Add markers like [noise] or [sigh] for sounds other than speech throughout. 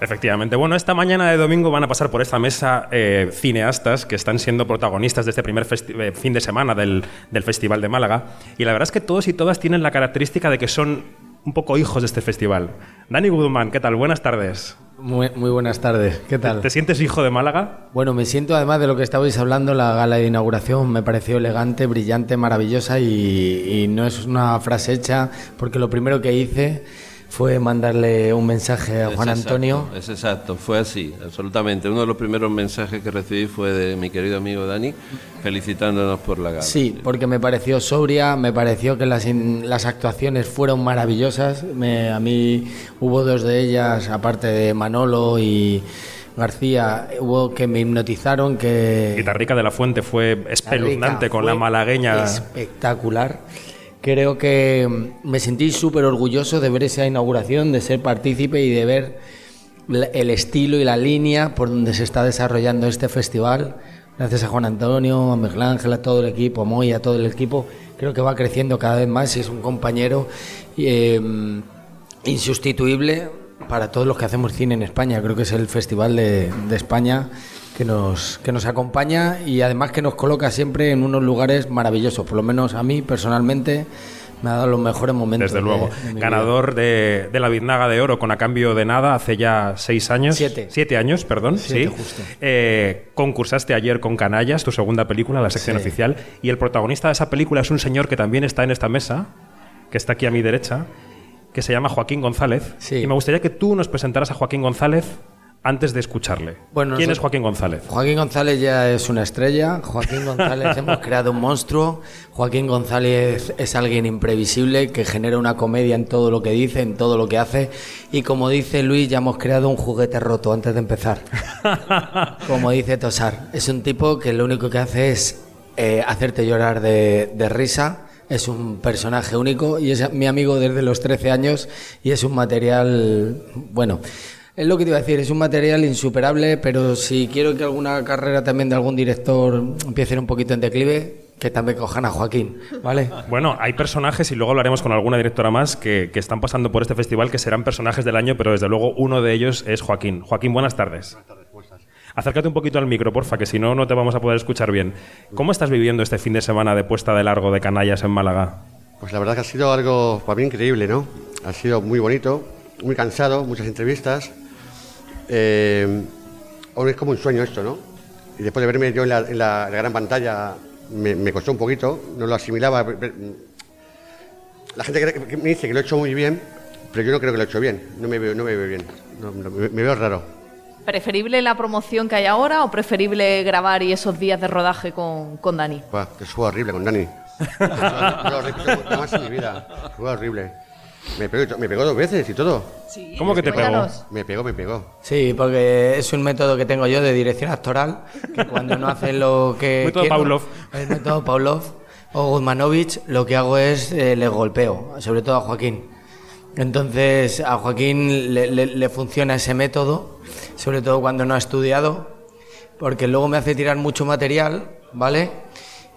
Efectivamente. Bueno, esta mañana de domingo van a pasar por esta mesa eh, cineastas que están siendo protagonistas de este primer eh, fin de semana del, del Festival de Málaga. Y la verdad es que todos y todas tienen la característica de que son un poco hijos de este festival. Dani Guzmán, ¿qué tal? Buenas tardes. Muy, muy buenas tardes, ¿qué tal? ¿Te sientes hijo de Málaga? Bueno, me siento además de lo que estabais hablando, la gala de inauguración me pareció elegante, brillante, maravillosa y, y no es una frase hecha porque lo primero que hice fue mandarle un mensaje a Juan Antonio. Es exacto, fue así, absolutamente. Uno de los primeros mensajes que recibí fue de mi querido amigo Dani, felicitándonos por la gala. Sí, porque me pareció sobria, me pareció que las, las actuaciones fueron maravillosas. Me, a mí hubo dos de ellas, aparte de Manolo y... García, hubo que me hipnotizaron, que... Guitarrica de la Fuente fue espeluznante con la malagueña. Espectacular. Creo que mm, me sentí súper orgulloso de ver esa inauguración, de ser partícipe y de ver el estilo y la línea por donde se está desarrollando este festival. Gracias a Juan Antonio, a Miguel Ángel, a todo el equipo, a Moy, a todo el equipo. Creo que va creciendo cada vez más y es un compañero eh, insustituible para todos los que hacemos cine en España. Creo que es el festival de, de España que nos, que nos acompaña y además que nos coloca siempre en unos lugares maravillosos. Por lo menos a mí personalmente me ha dado los mejores momentos. Desde luego. De, de Ganador de, de, la Biznaga de Oro con A Cambio de Nada hace ya seis años. Siete. Siete años, perdón. Siete, sí. justo. Eh, concursaste ayer con Canallas, tu segunda película, la sección Sí. oficial. Y el protagonista de esa película es un señor que también está en esta mesa, que está aquí a mi derecha, que se llama Joaquín González. Sí. Y me gustaría que tú nos presentaras a Joaquín González antes de escucharle. Bueno, ¿Quién es Joaquín González? Joaquín González ya es una estrella. Joaquín González [laughs] hemos creado un monstruo. Joaquín González es alguien imprevisible que genera una comedia en todo lo que dice, en todo lo que hace. Y como dice Luis, ya hemos creado un juguete roto antes de empezar. [laughs] Como dice Tosar, es un tipo que lo único que hace es eh, hacerte llorar de, de risa. Es un personaje único y es mi amigo desde los 13 años y es un material, bueno, es lo que te iba a decir, es un material insuperable, pero si quiero que alguna carrera también de algún director empiece un poquito en declive, que también cojan a Joaquín, ¿vale? Bueno, hay personajes, y luego hablaremos con alguna directora más, que, que están pasando por este festival, que serán personajes del año, pero desde luego uno de ellos es Joaquín. Joaquín, buenas tardes. Acércate un poquito al micro, porfa, que si no, no te vamos a poder escuchar bien. ¿Cómo estás viviendo este fin de semana de puesta de largo de canallas en Málaga? Pues la verdad que ha sido algo para mí increíble, ¿no? Ha sido muy bonito, muy cansado, muchas entrevistas. Eh, ahora es como un sueño esto, ¿no? Y después de verme yo en la, en la- gran pantalla, me, costó un poquito, no lo asimilaba. La gente me dice que lo he hecho muy bien, pero yo no creo que lo he hecho bien, no me veo, bien, me veo raro. ¿Preferible la promoción que hay ahora o preferible grabar y esos días de rodaje con, con Dani? Buah, que fue horrible con Dani. No, no lo repito nunca más en mi vida, fue horrible. Me pegó, me pegó dos veces y todo. ¿Cómo que te pegó? Me pegó, me pegó. Sí, porque es un método que tengo yo de dirección actoral, que cuando no hacen lo que [laughs] Método quiero, Pavlov. el método Pavlov o Guzmanovich, lo que hago es eh, le golpeo, sobre todo a Joaquín. Entonces a Joaquín le, le- le funciona ese método, sobre todo cuando no ha estudiado, porque luego me hace tirar mucho material, ¿vale?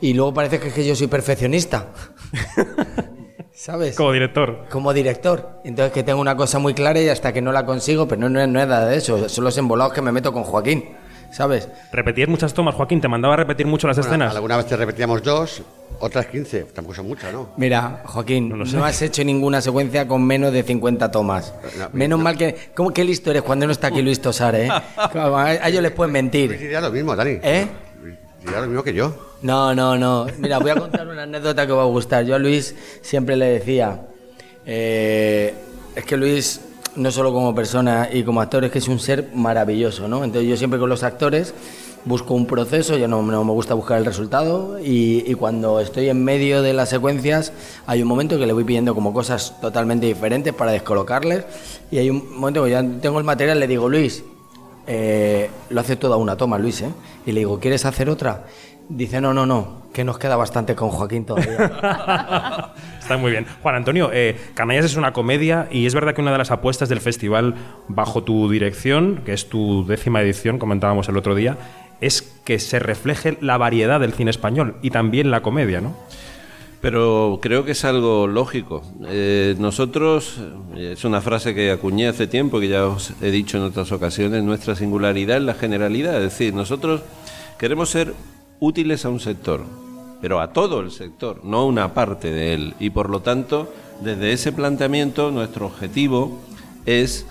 Y luego parece que, es que yo soy perfeccionista. [laughs] ¿Sabes? Como director. como director. Entonces que tengo una cosa muy clara y hasta que no la consigo, pero no, no, es nada de eso, son los embolados que me meto con Joaquín, ¿sabes? ¿Repetías muchas tomas, Joaquín? ¿Te mandaba a repetir mucho las Bueno, escenas? alguna vez te repetíamos dos, otras 15. Tampoco son muchas, ¿no? Mira, Joaquín, no, lo sé. has hecho ninguna secuencia con menos de 50 tomas. No, Menos no. mal que... ¿Cómo qué listo eres cuando no está aquí Luis Tosar, eh? [laughs] A, ellos les pueden Luis mentir. diría lo mismo, Dani. ¿Eh? Luis diría lo mismo que yo. No, no, no. Mira, voy a contar una anécdota que os va a gustar. Yo a Luis siempre le decía, eh, es que Luis, no solo como persona y como actor, es que es un ser maravilloso, ¿no? Entonces yo siempre con los actores busco un proceso, yo no, me gusta buscar el resultado y, y cuando estoy en medio de las secuencias hay un momento que le voy pidiendo como cosas totalmente diferentes para descolocarles y hay un momento que ya tengo el material, le digo, Luis, eh, lo hace toda una toma, Luis, ¿eh? Y le digo, ¿quieres hacer otra? Dice, no, no, no, que nos queda bastante con Joaquín todavía. [laughs] Está muy bien. Juan Antonio, eh, Canallas es una comedia y es verdad que una de las apuestas del festival bajo tu dirección, que es tu décima edición, comentábamos el otro día, es que se refleje la variedad del cine español y también la comedia, ¿no? Pero creo que es algo lógico. Eh, nosotros, eh, es una frase que acuñé hace tiempo, que ya os he dicho en otras ocasiones, nuestra singularidad es la generalidad. Es decir, nosotros queremos ser útiles a un sector, pero a todo el sector, no a una parte de él. Y por lo tanto, desde ese planteamiento, nuestro objetivo es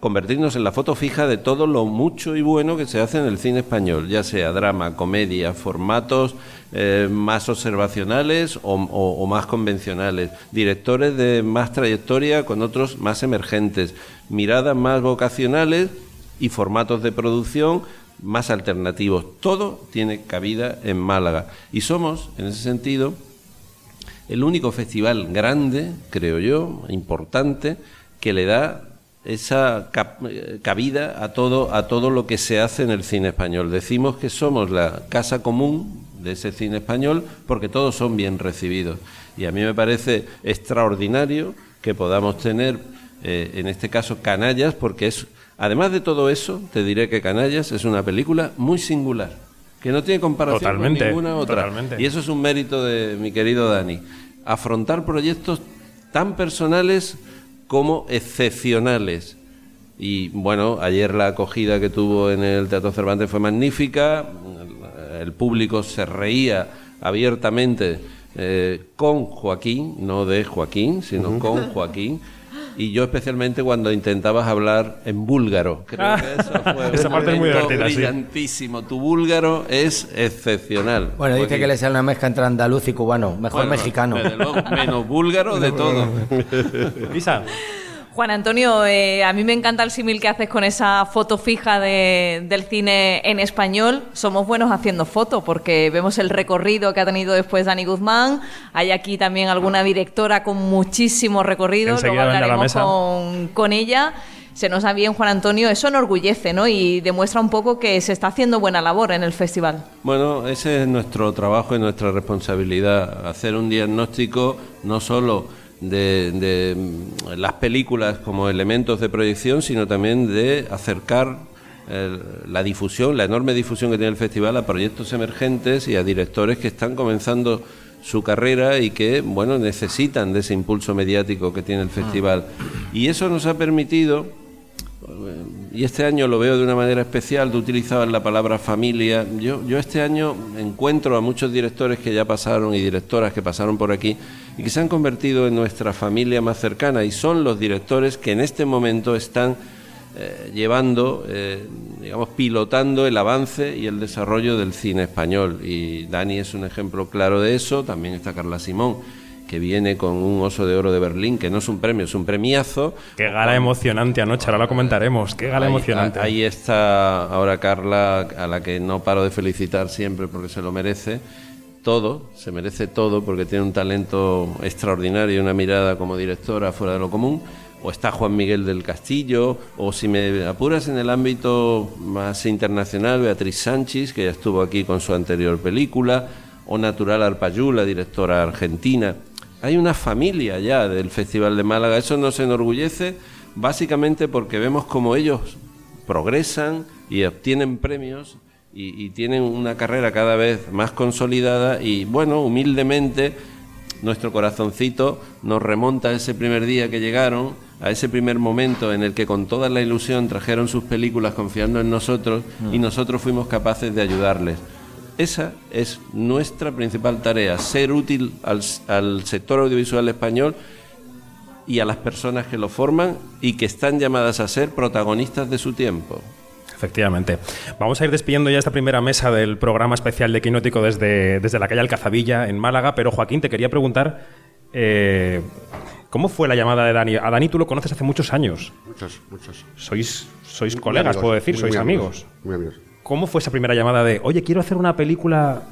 convertirnos en la foto fija de todo lo mucho y bueno que se hace en el cine español, ya sea drama, comedia, formatos eh, más observacionales o, más convencionales, directores de más trayectoria con otros más emergentes, miradas más vocacionales y formatos de producción más alternativos. Todo tiene cabida en Málaga y somos, en ese sentido, el único festival grande, creo yo, importante, que le da esa cabida a todo, a todo lo que se hace en el cine español. Decimos que somos la casa común de ese cine español porque todos son bien recibidos. Y a mí me parece extraordinario que podamos tener, eh, en este caso, Canallas, porque es, además de todo eso, te diré que Canallas es una película muy singular, que no tiene comparación con ninguna otra. Y eso es un mérito de mi querido Dani. Afrontar proyectos tan personales como excepcionales. Y bueno, ayer la acogida que tuvo en el Teatro Cervantes fue magnífica, el público se reía abiertamente eh, con Joaquín, no de Joaquín, sino con Joaquín. Y yo especialmente cuando intentabas hablar en búlgaro. [laughs] Creo que eso fue [laughs] esa parte es muy brillantísimo. Tu búlgaro es excepcional. Bueno, dice que le sale una mezcla entre andaluz y cubano. Mejor mexicano. menos búlgaro de todo. [laughs] Lisa. Juan Antonio, eh, a mí me encanta el símil que haces con esa foto fija del cine en español. Somos buenos haciendo fotos porque vemos el recorrido que ha tenido después Dani Guzmán. Hay aquí también alguna directora con muchísimo recorrido. Luego hablaremos con, con ella se nos ha bien Juan Antonio, eso enorgullece ¿no? y demuestra un poco que se está haciendo buena labor en el festival. Bueno, ese es nuestro trabajo y nuestra responsabilidad, hacer un diagnóstico no solo de, mm, las películas como elementos de proyección, sino también de acercar eh, la difusión, la enorme difusión que tiene el festival a proyectos emergentes y a directores que están comenzando su carrera y que, bueno, necesitan de ese impulso mediático que tiene el festival. Y eso nos ha permitido y este año lo veo de una manera especial, tú utilizabas la palabra familia, yo, yo este año encuentro a muchos directores que ya pasaron y directoras que pasaron por aquí y que se han convertido en nuestra familia más cercana y son los directores que en este momento están eh, llevando, eh, digamos, pilotando el avance y el desarrollo del cine español. Y Dani es un ejemplo claro de eso, también está Carla Simón que viene con un oso de oro de Berlín, que no es un premio, es un premiazo. Qué gala emocionante anoche, ahora lo comentaremos. Qué gala emocionante. Ahí está ahora Carla, a la que no paro de felicitar siempre porque se lo merece. Todo, se merece todo porque tiene un talento extraordinario y una mirada como directora fuera de lo común. O está Juan Miguel del Castillo, o si me apuras en el ámbito más internacional, Beatriz Sánchez, que ya estuvo aquí con su anterior película, o Natural Arpayú, la directora argentina. Hay una familia ya del Festival de Málaga. Eso nos enorgullece básicamente porque vemos como ellos progresan y obtienen premios y, tienen una carrera cada vez más consolidada y bueno, humildemente nuestro corazoncito nos remonta a ese primer día que llegaron, a ese primer momento en el que con toda la ilusión trajeron sus películas confiando en nosotros y mm. nosotros fuimos capaces de ayudarles. Esa es nuestra principal tarea, ser útil al, sector audiovisual español y a las personas que lo forman y que están llamadas a ser protagonistas de su tiempo. Efectivamente. Vamos a ir despidiendo ya esta primera mesa del programa especial de Quinótico desde, desde la calle Alcazabilla, en Málaga. Pero Joaquín, te quería preguntar, eh, ¿cómo fue la llamada de Dani? A Dani tú lo conoces hace muchos años. Muchos, muchos. Sois, sois colegas, puedo decir, sois amigos. Muy amigos. ¿Cómo fue esa primera llamada de, oye, quiero hacer una película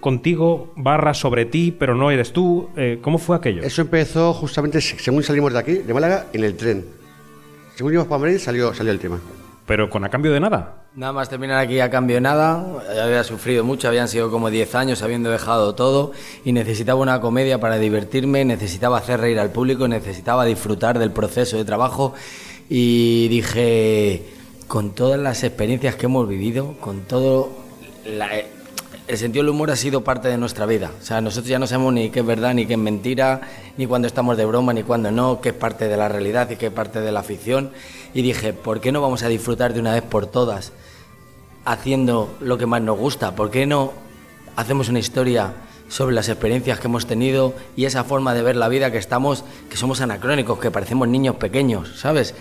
contigo, barra sobre ti, pero no eres tú? Eh, ¿Cómo fue aquello? Eso empezó justamente según salimos de aquí, de Málaga, en el tren. Según íbamos para Madrid, salió, salió el tema. ¿Pero con a cambio de nada? Nada más terminar aquí a cambio de nada. Había sufrido mucho, habían sido como 10 años habiendo dejado todo y necesitaba una comedia para divertirme, necesitaba hacer reír al público, necesitaba disfrutar del proceso de trabajo y dije, con todas las experiencias que hemos vivido, con todo el sentido del humor ha sido parte de nuestra vida. O sea, nosotros ya no sabemos ni qué es verdad, ni qué es mentira, ni cuando estamos de broma, ni cuando no, qué es parte de la realidad y qué es parte de la ficción. Y dije, ¿por qué no vamos a disfrutar de una vez por todas haciendo lo que más nos gusta? ¿Por qué no hacemos una historia sobre las experiencias que hemos tenido y esa forma de ver la vida que estamos, que somos anacrónicos, que parecemos niños pequeños, ¿sabes?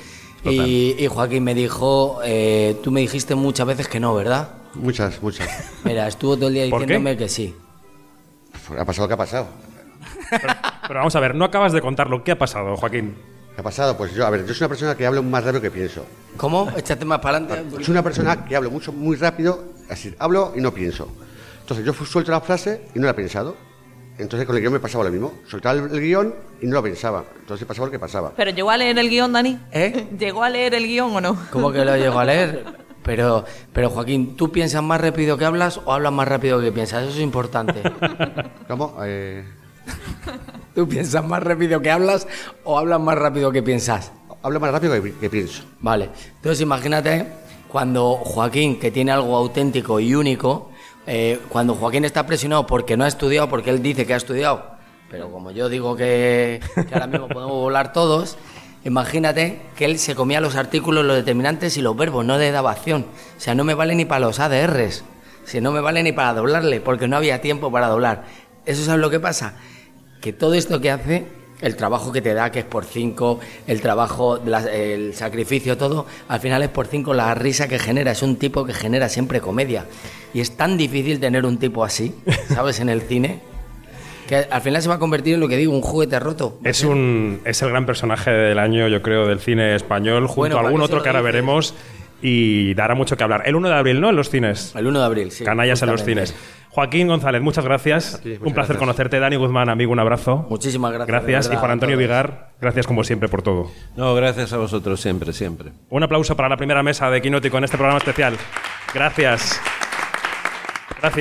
Y, y Joaquín me dijo, eh, tú me dijiste muchas veces que no, ¿verdad? Muchas, muchas. Mira, estuvo todo el día diciéndome que sí. Ha pasado lo que ha pasado. Pero vamos a ver, no acabas de contarlo. ¿Qué ha pasado, Joaquín? ¿Qué ha pasado? Pues yo, a ver, yo soy una persona que hablo más rápido que pienso. ¿Cómo? Échate más para adelante. Soy una persona que hablo mucho, muy rápido, así, hablo y no pienso. Entonces yo suelto la frase y no la he pensado. Entonces con el guion me pasaba lo mismo. Soltaba el, guion y no lo pensaba. Entonces pasaba lo que pasaba. ¿Pero llegó a leer el guion, Dani? ¿Eh? [laughs] ¿Llegó a leer el guion o no? ¿Cómo que lo llego a leer? Pero, pero Joaquín, ¿tú piensas más rápido que hablas o hablas más rápido que piensas? Eso es importante. [laughs] ¿Cómo? Eh, ¿Tú piensas más rápido que hablas o hablas más rápido que piensas? hablo más rápido que, que pienso. Vale, entonces imagínate cuando Joaquín, que tiene algo auténtico y único, eh, cuando Joaquín está presionado porque no ha estudiado, porque él dice que ha estudiado, pero como yo digo que, ahora mismo podemos volar todos, imagínate que él se comía los artículos, los determinantes y los verbos, no le daba acción. O sea, no me vale ni para los ADRs, si no me vale ni para doblarle, porque no había tiempo para doblar. ¿Eso sabes lo que pasa? Que todo esto que hace el trabajo que te da, que es por cinco, el trabajo, la- el sacrificio, todo, al final es por cinco la risa que genera. Es un tipo que genera siempre comedia. Y es tan difícil tener un tipo así, [laughs] ¿sabes? En el cine, que al final se va a convertir en lo que digo, un juguete roto. Es, un, es el gran personaje del año, yo creo, del cine español, junto Bueno, a ¿para algún otro que ahora veremos y dará mucho que hablar. El 1 de abril, ¿no? En los cines. El 1 de abril, sí. Canallas en los cines. Joaquín González, muchas gracias. ti, muchas un placer gracias. conocerte. Dani Guzmán, amigo, un abrazo. Muchísimas gracias. Gracias. Y Juan Antonio. Vigar, gracias como siempre por todo. No, gracias a vosotros siempre, siempre. Un aplauso para la primera mesa de Quinótico en este programa especial. Gracias.